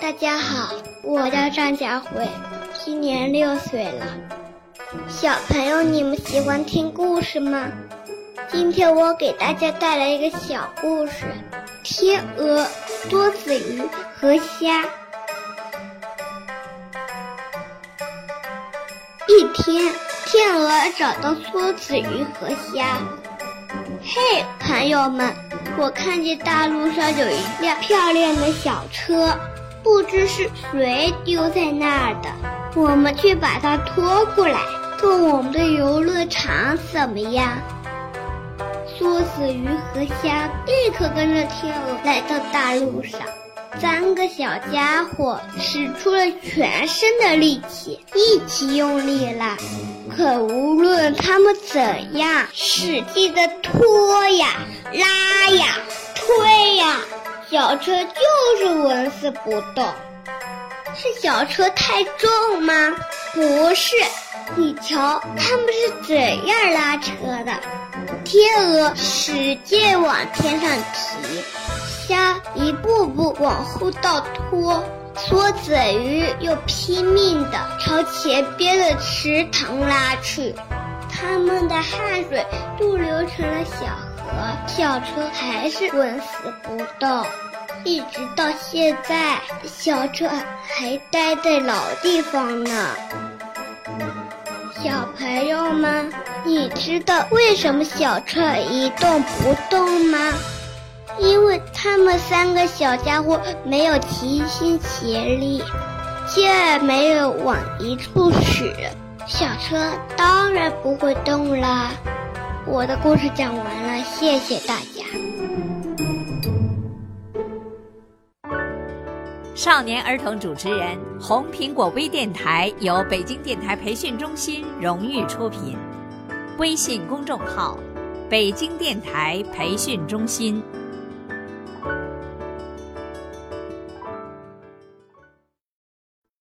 大家好，我叫张佳慧，今年六岁了。小朋友，你们喜欢听故事吗？今天我给大家带来一个小故事：天鹅、多子鱼和虾。一天，天鹅找到梭子鱼和虾。嘿，朋友们，我看见大路上有一辆漂亮的小车，不知是谁丢在那儿的。我们去把它拖过来，做我们的游乐场，怎么样？梭子鱼和虾立刻跟着天鹅来到大路上。三个小家伙使出了全身的力气，一起用力了。可无他们怎样使劲的拖呀、拉呀、推呀，小车就是纹丝不动。是小车太重吗？不是，你瞧他们是怎样拉车的。天鹅使劲往天上提。虾一步步往后倒拖，梭子鱼又拼命地朝前边的池塘拉去，他们的汗水都流成了小河，小车还是纹丝不动，一直到现在，小车还待在老地方呢。小朋友们，你知道为什么小车一动不动吗？因为他们三个小家伙没有齐心协力，劲儿没有往一处使，小车当然不会动啦。我的故事讲完了，谢谢大家。少年儿童主持人，红苹果微电台由北京电台培训中心荣誉出品，微信公众号：北京电台培训中心。